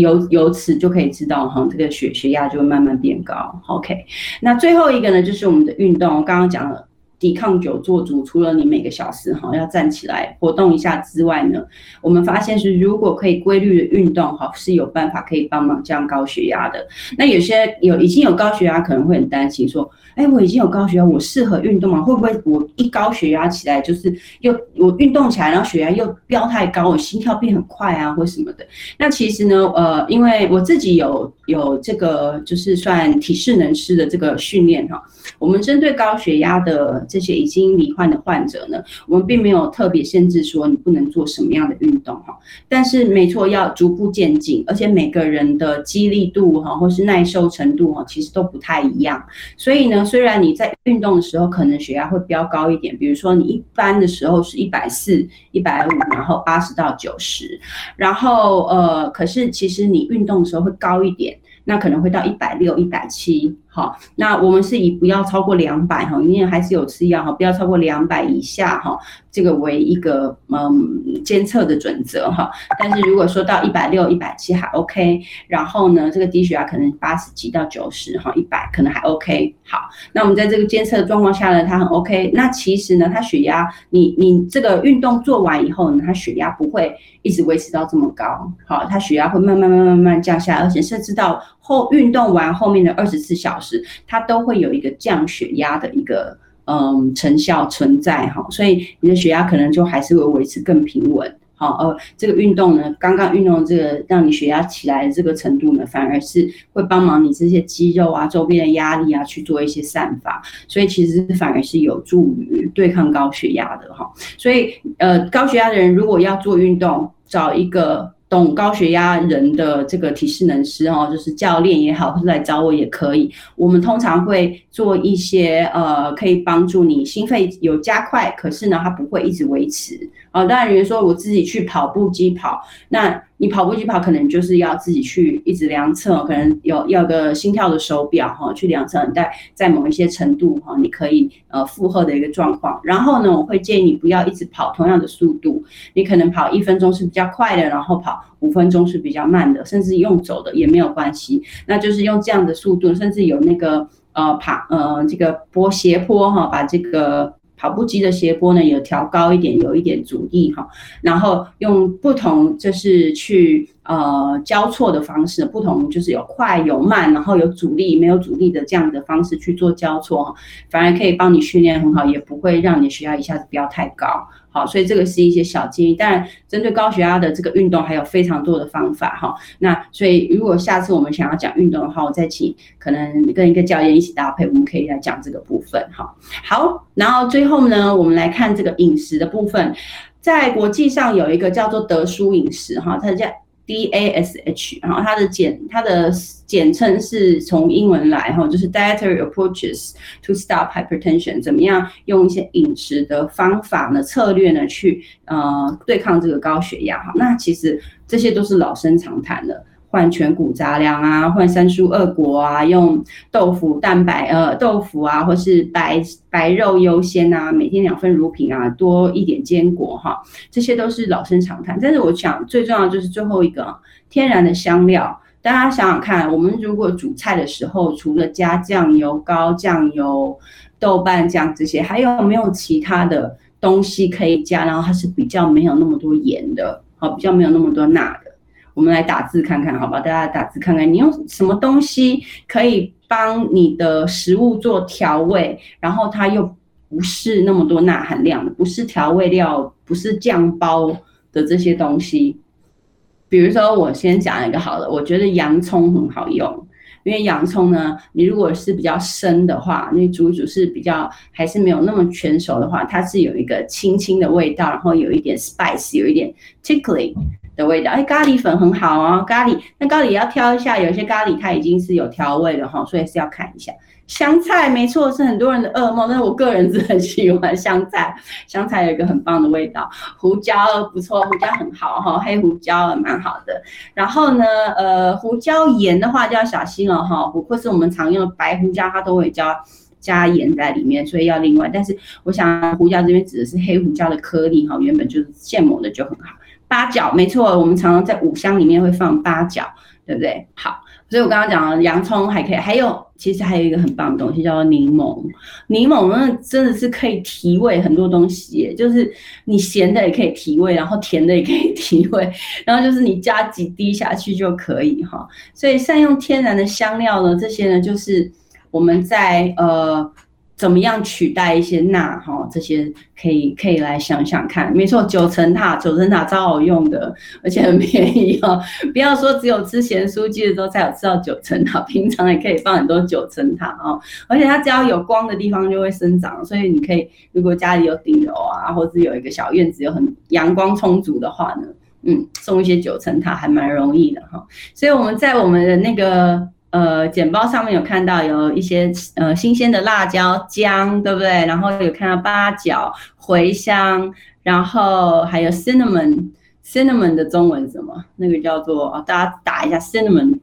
由由此就可以知道哈，这个血血压就会慢慢变高。OK，那最后一个呢，就是我们的运动。刚刚讲了，抵抗久坐族，除了你每个小时哈要站起来活动一下之外呢，我们发现是如果可以规律的运动哈，是有办法可以帮忙降高血压的。那有些有已经有高血压，可能会很担心说。哎，我已经有高血压，我适合运动吗？会不会我一高血压起来，就是又我运动起来，然后血压又飙太高，我心跳变很快啊，或什么的？那其实呢，呃，因为我自己有有这个就是算体适能师的这个训练哈，我们针对高血压的这些已经罹患的患者呢，我们并没有特别限制说你不能做什么样的运动哈，但是没错，要逐步渐进，而且每个人的肌力度哈，或是耐受程度哈，其实都不太一样，所以呢。虽然你在运动的时候可能血压会飙高一点，比如说你一般的时候是一百四、一百五，然后八十到九十，然后呃，可是其实你运动的时候会高一点，那可能会到一百六、一百七。好，那我们是以不要超过两百哈，因为还是有吃药哈，不要超过两百以下哈，这个为一个嗯监测的准则哈。但是如果说到一百六、一百七还 OK，然后呢，这个低血压可能八十几到九十哈，一百可能还 OK。好，那我们在这个监测的状况下呢，它很 OK。那其实呢，它血压你你这个运动做完以后呢，它血压不会一直维持到这么高，好，它血压会慢慢慢慢慢慢降下，而且甚至到。后运动完后面的二十四小时，它都会有一个降血压的一个嗯成效存在哈，所以你的血压可能就还是会维持更平稳。好，呃，这个运动呢，刚刚运动这个让你血压起来的这个程度呢，反而是会帮忙你这些肌肉啊周边的压力啊去做一些散发，所以其实反而是有助于对抗高血压的哈。所以，呃，高血压的人如果要做运动，找一个。懂高血压人的这个体适能师哦，就是教练也好，或者来找我也可以。我们通常会做一些呃，可以帮助你心肺有加快，可是呢，它不会一直维持。哦，当然，比如说我自己去跑步机跑，那。你跑步机跑，可能就是要自己去一直量测，可能有要个心跳的手表哈，去量测你在在某一些程度哈，你可以呃负荷的一个状况。然后呢，我会建议你不要一直跑同样的速度，你可能跑一分钟是比较快的，然后跑五分钟是比较慢的，甚至用走的也没有关系。那就是用这样的速度，甚至有那个呃爬呃这个坡斜坡哈，把这个。跑步机的斜坡呢，有调高一点，有一点阻力哈，然后用不同就是去呃交错的方式，不同就是有快有慢，然后有阻力没有阻力的这样的方式去做交错，反而可以帮你训练很好，也不会让你血压一下子不要太高。好，所以这个是一些小建议，但针对高血压的这个运动还有非常多的方法哈。那所以如果下次我们想要讲运动的话，我再请可能跟一个教练一起搭配，我们可以来讲这个部分哈。好，然后最后呢，我们来看这个饮食的部分，在国际上有一个叫做德舒饮食哈，它叫。DASH，然后它的简它的简称是从英文来哈，就是 Dietary Approaches to Stop Hypertension，怎么样用一些饮食的方法呢策略呢去呃对抗这个高血压哈？那其实这些都是老生常谈的。换全谷杂粮啊，换三蔬二果啊，用豆腐蛋白呃豆腐啊，或是白白肉优先啊，每天两份乳品啊，多一点坚果哈，这些都是老生常谈。但是我想最重要就是最后一个天然的香料，大家想想看，我们如果煮菜的时候，除了加酱油膏、酱油、豆瓣酱这些，还有没有其他的东西可以加？然后它是比较没有那么多盐的，好，比较没有那么多钠的。我们来打字看看，好吧？大家打字看看，你用什么东西可以帮你的食物做调味，然后它又不是那么多钠含量的，不是调味料，不是酱包的这些东西。比如说，我先讲一个好了，我觉得洋葱很好用，因为洋葱呢，你如果是比较生的话，你煮煮是比较还是没有那么全熟的话，它是有一个轻轻的味道，然后有一点 spice，有一点 tickling。的味道，哎，咖喱粉很好哦，咖喱那咖喱要挑一下，有些咖喱它已经是有调味的哈，所以是要看一下。香菜没错，是很多人的噩梦，但是我个人是很喜欢香菜，香菜有一个很棒的味道。胡椒不错，胡椒很好哈，黑胡椒蛮好的。然后呢，呃，胡椒盐的话就要小心了哈，或是我们常用的白胡椒，它都会加加盐在里面，所以要另外。但是我想胡椒这边指的是黑胡椒的颗粒哈，原本就是现磨的就很好。八角没错，我们常常在五香里面会放八角，对不对？好，所以我刚刚讲了洋葱还可以，还有其实还有一个很棒的东西叫做柠檬，柠檬那真的是可以提味很多东西，就是你咸的也可以提味，然后甜的也可以提味，然后就是你加几滴下去就可以哈。所以善用天然的香料呢，这些呢就是我们在呃。怎么样取代一些钠？哈，这些可以可以来想想看。没错，九层塔，九层塔超好用的，而且很便宜哦。不要说只有吃咸酥鸡的时候才有吃到九层塔，平常也可以放很多九层塔哦。而且它只要有光的地方就会生长，所以你可以如果家里有顶楼啊，或者有一个小院子，有很阳光充足的话呢，嗯，送一些九层塔还蛮容易的哈。所以我们在我们的那个。呃，简报上面有看到有一些呃新鲜的辣椒姜，对不对？然后有看到八角、茴香，然后还有 cinnamon，cinnamon 的中文什么？那个叫做大家打一下 cinnamon，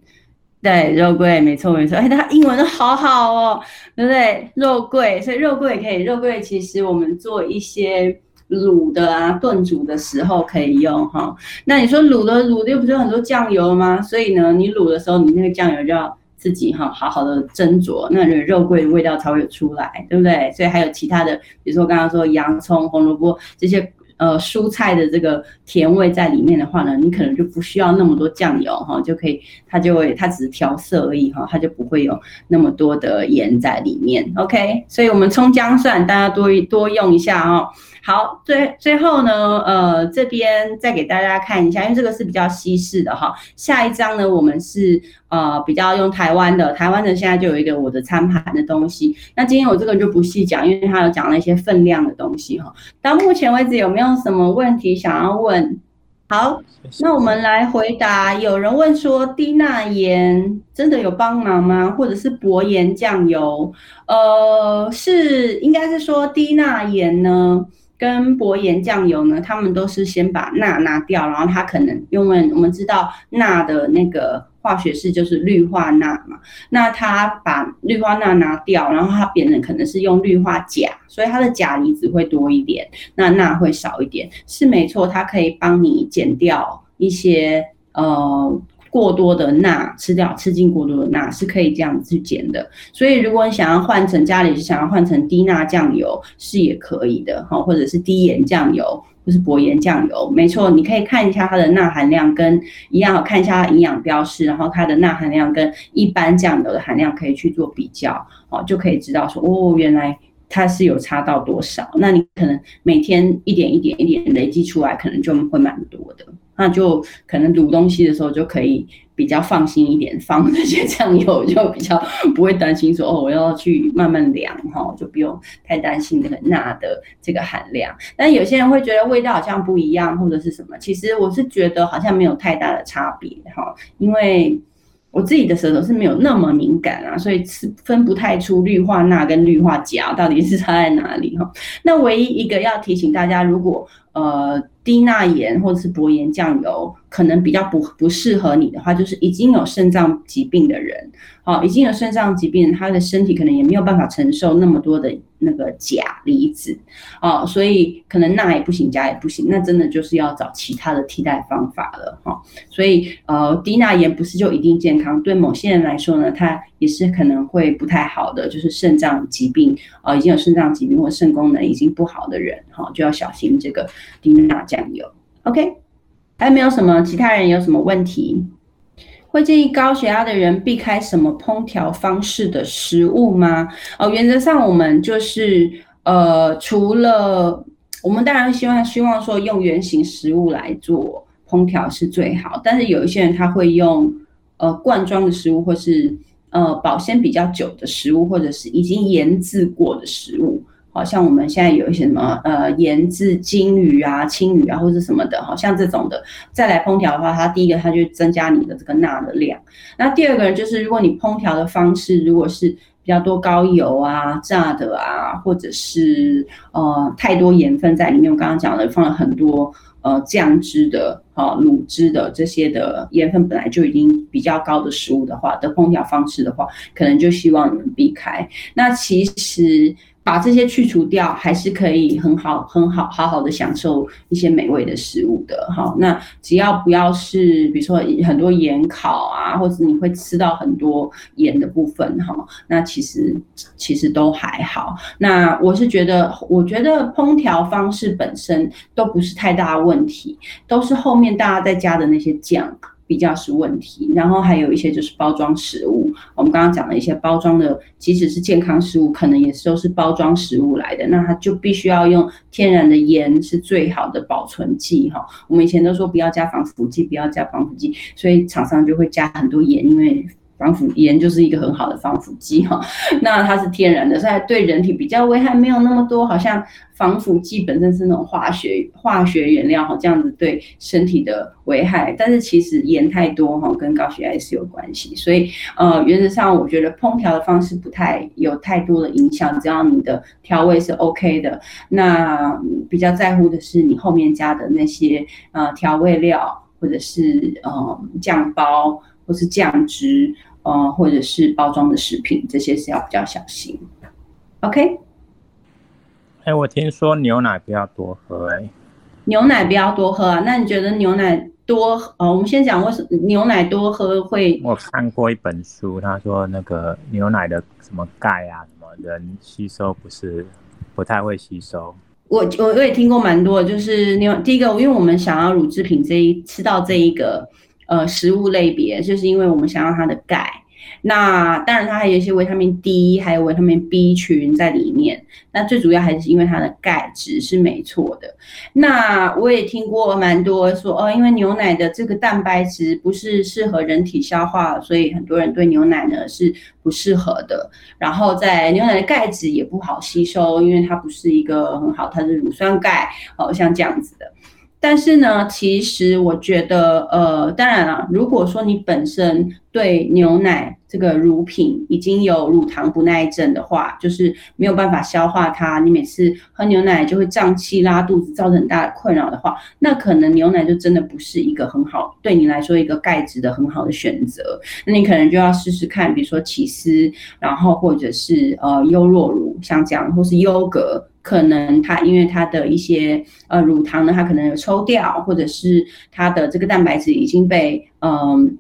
对，肉桂，没错没错。哎，它英文都好好哦，对不对？肉桂，所以肉桂也可以。肉桂其实我们做一些卤的啊、炖煮的时候可以用哈。那你说卤的卤的又不是很多酱油吗？所以呢，你卤的时候，你那个酱油就要。自己哈好好的斟酌，那肉桂的味道才会出来，对不对？所以还有其他的，比如说刚刚说洋葱、红萝卜这些呃蔬菜的这个甜味在里面的话呢，你可能就不需要那么多酱油哈，就可以它就会它只是调色而已哈，它就不会有那么多的盐在里面。OK，所以我们葱姜蒜大家多多用一下哦。好，最最后呢，呃，这边再给大家看一下，因为这个是比较西式的哈。下一张呢，我们是呃比较用台湾的，台湾的现在就有一个我的餐盘的东西。那今天我这个就不细讲，因为它有讲了一些分量的东西哈。到目前为止有没有什么问题想要问？好，那我们来回答。有人问说，低钠盐真的有帮忙吗？或者是薄盐酱油？呃，是应该是说低钠盐呢？跟薄盐酱油呢，他们都是先把钠拿掉，然后它可能因为我们知道钠的那个化学式就是氯化钠嘛，那它把氯化钠拿掉，然后它变成可能是用氯化钾，所以它的钾离子会多一点，那钠会少一点，是没错，它可以帮你减掉一些呃。过多的钠吃掉，吃进过多的钠是可以这样子去减的。所以如果你想要换成家里是想要换成低钠酱油是也可以的哈，或者是低盐酱油，或是薄盐酱油，没错，你可以看一下它的钠含量跟一样，看一下它营养标示，然后它的钠含量跟一般酱油的含量可以去做比较，哦，就可以知道说哦，原来它是有差到多少。那你可能每天一点一点一点累积出来，可能就会蛮多的。那就可能卤东西的时候就可以比较放心一点，放这些酱油就比较不会担心说哦，我要去慢慢量哈，就不用太担心那个钠的这个含量。但有些人会觉得味道好像不一样或者是什么，其实我是觉得好像没有太大的差别哈，因为我自己的舌头是没有那么敏感啊，所以是分不太出氯化钠跟氯化钾到底是差在哪里哈。那唯一一个要提醒大家，如果呃。低钠盐或者是薄盐酱油，可能比较不不适合你的话，就是已经有肾脏疾病的人，好，已经有肾脏疾病，他的身体可能也没有办法承受那么多的那个钾离子，哦，所以可能钠也不行，钾也不行，那真的就是要找其他的替代方法了，哈。所以呃，低钠盐不是就一定健康，对某些人来说呢，它也是可能会不太好的，就是肾脏疾病，呃，已经有肾脏疾病或肾功能已经不好的人，哈，就要小心这个低钠酱。油，OK，还有没有什么其他人有什么问题？会建议高血压的人避开什么烹调方式的食物吗？哦，原则上我们就是呃，除了我们当然希望希望说用原形食物来做烹调是最好，但是有一些人他会用呃罐装的食物，或是呃保鲜比较久的食物，或者是已经腌制过的食物。好像我们现在有一些什么呃盐制金鱼啊、青鱼啊，或者什么的，好像这种的再来烹调的话，它第一个它就增加你的这个钠的量。那第二个就是，如果你烹调的方式如果是比较多高油啊、炸的啊，或者是呃太多盐分在里面，我刚刚讲的放了很多呃酱汁的、啊卤汁的这些的盐分本来就已经比较高的食物的话，的烹调方式的话，可能就希望你们避开。那其实。把这些去除掉，还是可以很好、很好、好好的享受一些美味的食物的。哈，那只要不要是，比如说很多盐烤啊，或者你会吃到很多盐的部分，哈，那其实其实都还好。那我是觉得，我觉得烹调方式本身都不是太大问题，都是后面大家在加的那些酱。比较是问题，然后还有一些就是包装食物。我们刚刚讲了一些包装的，即使是健康食物，可能也都是包装食物来的，那它就必须要用天然的盐是最好的保存剂哈。我们以前都说不要加防腐剂，不要加防腐剂，所以厂商就会加很多盐，因为。防腐盐就是一个很好的防腐剂哈，那它是天然的，所以对人体比较危害没有那么多。好像防腐剂本身是那种化学化学原料哈，这样子对身体的危害。但是其实盐太多哈，跟高血压是有关系。所以呃，原则上我觉得烹调的方式不太有太多的影响，只要你的调味是 OK 的。那比较在乎的是你后面加的那些呃调味料，或者是呃酱包或是酱汁。呃，或者是包装的食品，这些是要比较小心。OK。哎，我听说牛奶不要多喝，哎，牛奶不要多喝啊？那你觉得牛奶多？呃，我们先讲为什么牛奶多喝会？我看过一本书，他说那个牛奶的什么钙啊，什么人吸收不是不太会吸收。我我我也听过蛮多，就是牛第一个，因为我们想要乳制品这一吃到这一个呃食物类别，就是因为我们想要它的钙。那当然，它还有一些维他命 D，还有维他命 B 群在里面。那最主要还是因为它的钙质是没错的。那我也听过蛮多说哦，因为牛奶的这个蛋白质不是适合人体消化，所以很多人对牛奶呢是不适合的。然后在牛奶的钙质也不好吸收，因为它不是一个很好，它是乳酸钙哦，像这样子的。但是呢，其实我觉得，呃，当然了，如果说你本身对牛奶这个乳品已经有乳糖不耐症的话，就是没有办法消化它，你每次喝牛奶就会胀气、拉肚子，造成很大的困扰的话，那可能牛奶就真的不是一个很好对你来说一个钙质的很好的选择。那你可能就要试试看，比如说起司，然后或者是呃优酪乳，像这样，或是优格。可能它因为它的一些呃乳糖呢，它可能有抽掉，或者是它的这个蛋白质已经被嗯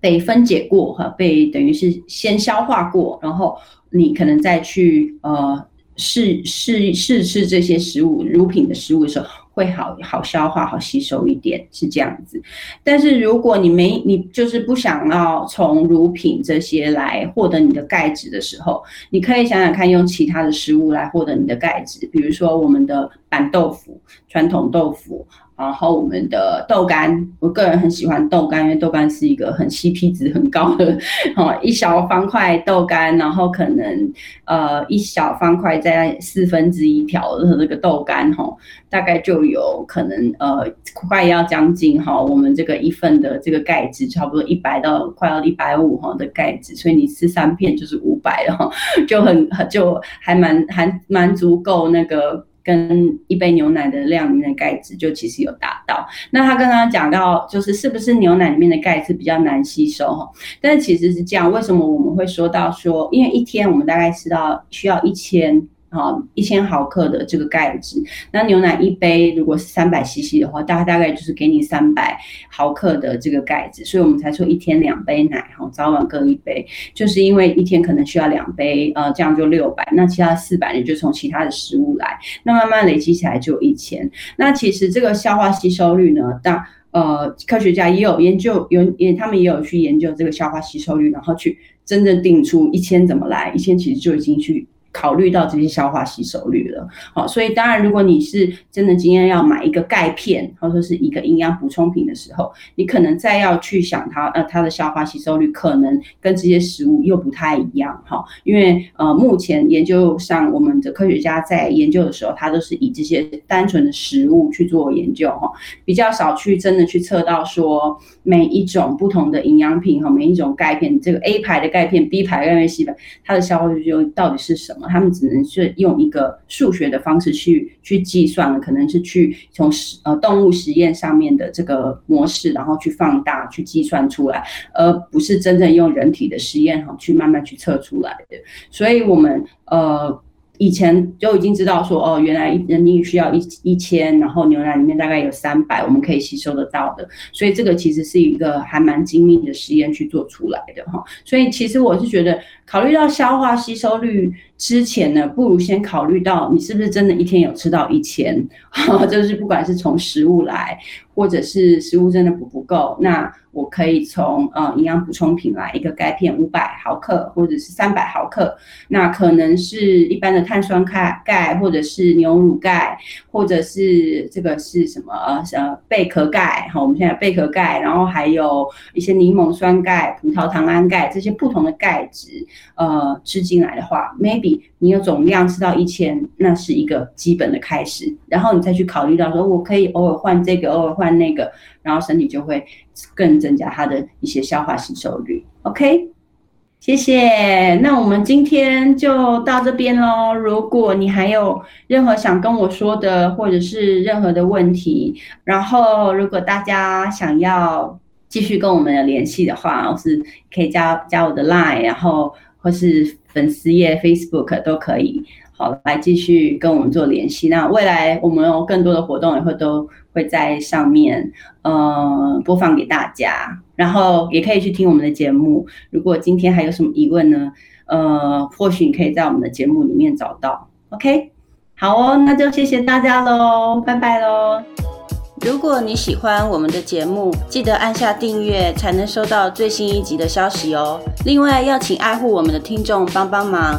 被分解过哈，被等于是先消化过，然后你可能再去呃试试试吃这些食物乳品的食物的时候。会好好消化、好吸收一点，是这样子。但是如果你没你就是不想要从乳品这些来获得你的钙质的时候，你可以想想看，用其他的食物来获得你的钙质，比如说我们的板豆腐、传统豆腐。然后我们的豆干，我个人很喜欢豆干，因为豆干是一个很 CP 值很高的，哦，一小方块豆干，然后可能呃一小方块在四分之一条的这个豆干，哈，大概就有可能呃快要将近哈我们这个一份的这个钙质，差不多一百到快要一百五哈的钙质，所以你吃三片就是五百了哈，就很就还蛮还蛮足够那个。跟一杯牛奶的量里面的钙质就其实有达到。那他刚刚讲到，就是是不是牛奶里面的钙质比较难吸收哈？但其实是这样，为什么我们会说到说，因为一天我们大概吃到需要一千。好，一千毫克的这个钙质，那牛奶一杯如果是三百 CC 的话，大概大概就是给你三百毫克的这个钙质，所以我们才说一天两杯奶，哈，早晚各一杯，就是因为一天可能需要两杯，呃，这样就六百，那其他四百你就从其他的食物来，那慢慢累积起来就一千。那其实这个消化吸收率呢，当呃科学家也有研究，有也他们也有去研究这个消化吸收率，然后去真正定出一千怎么来，一千其实就已经去。考虑到这些消化吸收率了，好，所以当然，如果你是真的今天要买一个钙片，或者说是一个营养补充品的时候，你可能再要去想它，呃，它的消化吸收率可能跟这些食物又不太一样，哈，因为呃，目前研究上，我们的科学家在研究的时候，他都是以这些单纯的食物去做研究，哈，比较少去真的去测到说每一种不同的营养品和每一种钙片，这个 A 牌的钙片、B 牌钙片、C 牌，它的消化率就到底是什么？他们只能是用一个数学的方式去去计算，可能是去从实呃动物实验上面的这个模式，然后去放大去计算出来，而不是真正用人体的实验哈去慢慢去测出来的。所以，我们呃。以前就已经知道说哦，原来人体需要一一千，然后牛奶里面大概有三百，我们可以吸收得到的。所以这个其实是一个还蛮精密的实验去做出来的哈。所以其实我是觉得，考虑到消化吸收率之前呢，不如先考虑到你是不是真的一天有吃到一千，就是不管是从食物来，或者是食物真的补不够，那。我可以从呃营养补充品来一个钙片五百毫克或者是三百毫克，那可能是一般的碳酸钙钙或者是牛乳钙，或者是这个是什么呃贝壳钙哈，我们现在贝壳钙，然后还有一些柠檬酸钙、葡萄糖胺钙这些不同的钙质呃吃进来的话，maybe 你有总量吃到一千，那是一个基本的开始，然后你再去考虑到说我可以偶尔换这个，偶尔换那个。然后身体就会更增加它的一些消化吸收率。OK，谢谢。那我们今天就到这边喽。如果你还有任何想跟我说的，或者是任何的问题，然后如果大家想要继续跟我们联系的话，我是可以加加我的 Line，然后或是粉丝页 Facebook 都可以。好，来继续跟我们做联系。那未来我们有更多的活动，也会都会在上面，呃，播放给大家。然后也可以去听我们的节目。如果今天还有什么疑问呢？呃，或许你可以在我们的节目里面找到。OK，好哦，那就谢谢大家喽，拜拜喽。如果你喜欢我们的节目，记得按下订阅，才能收到最新一集的消息哦。另外，要请爱护我们的听众帮帮忙。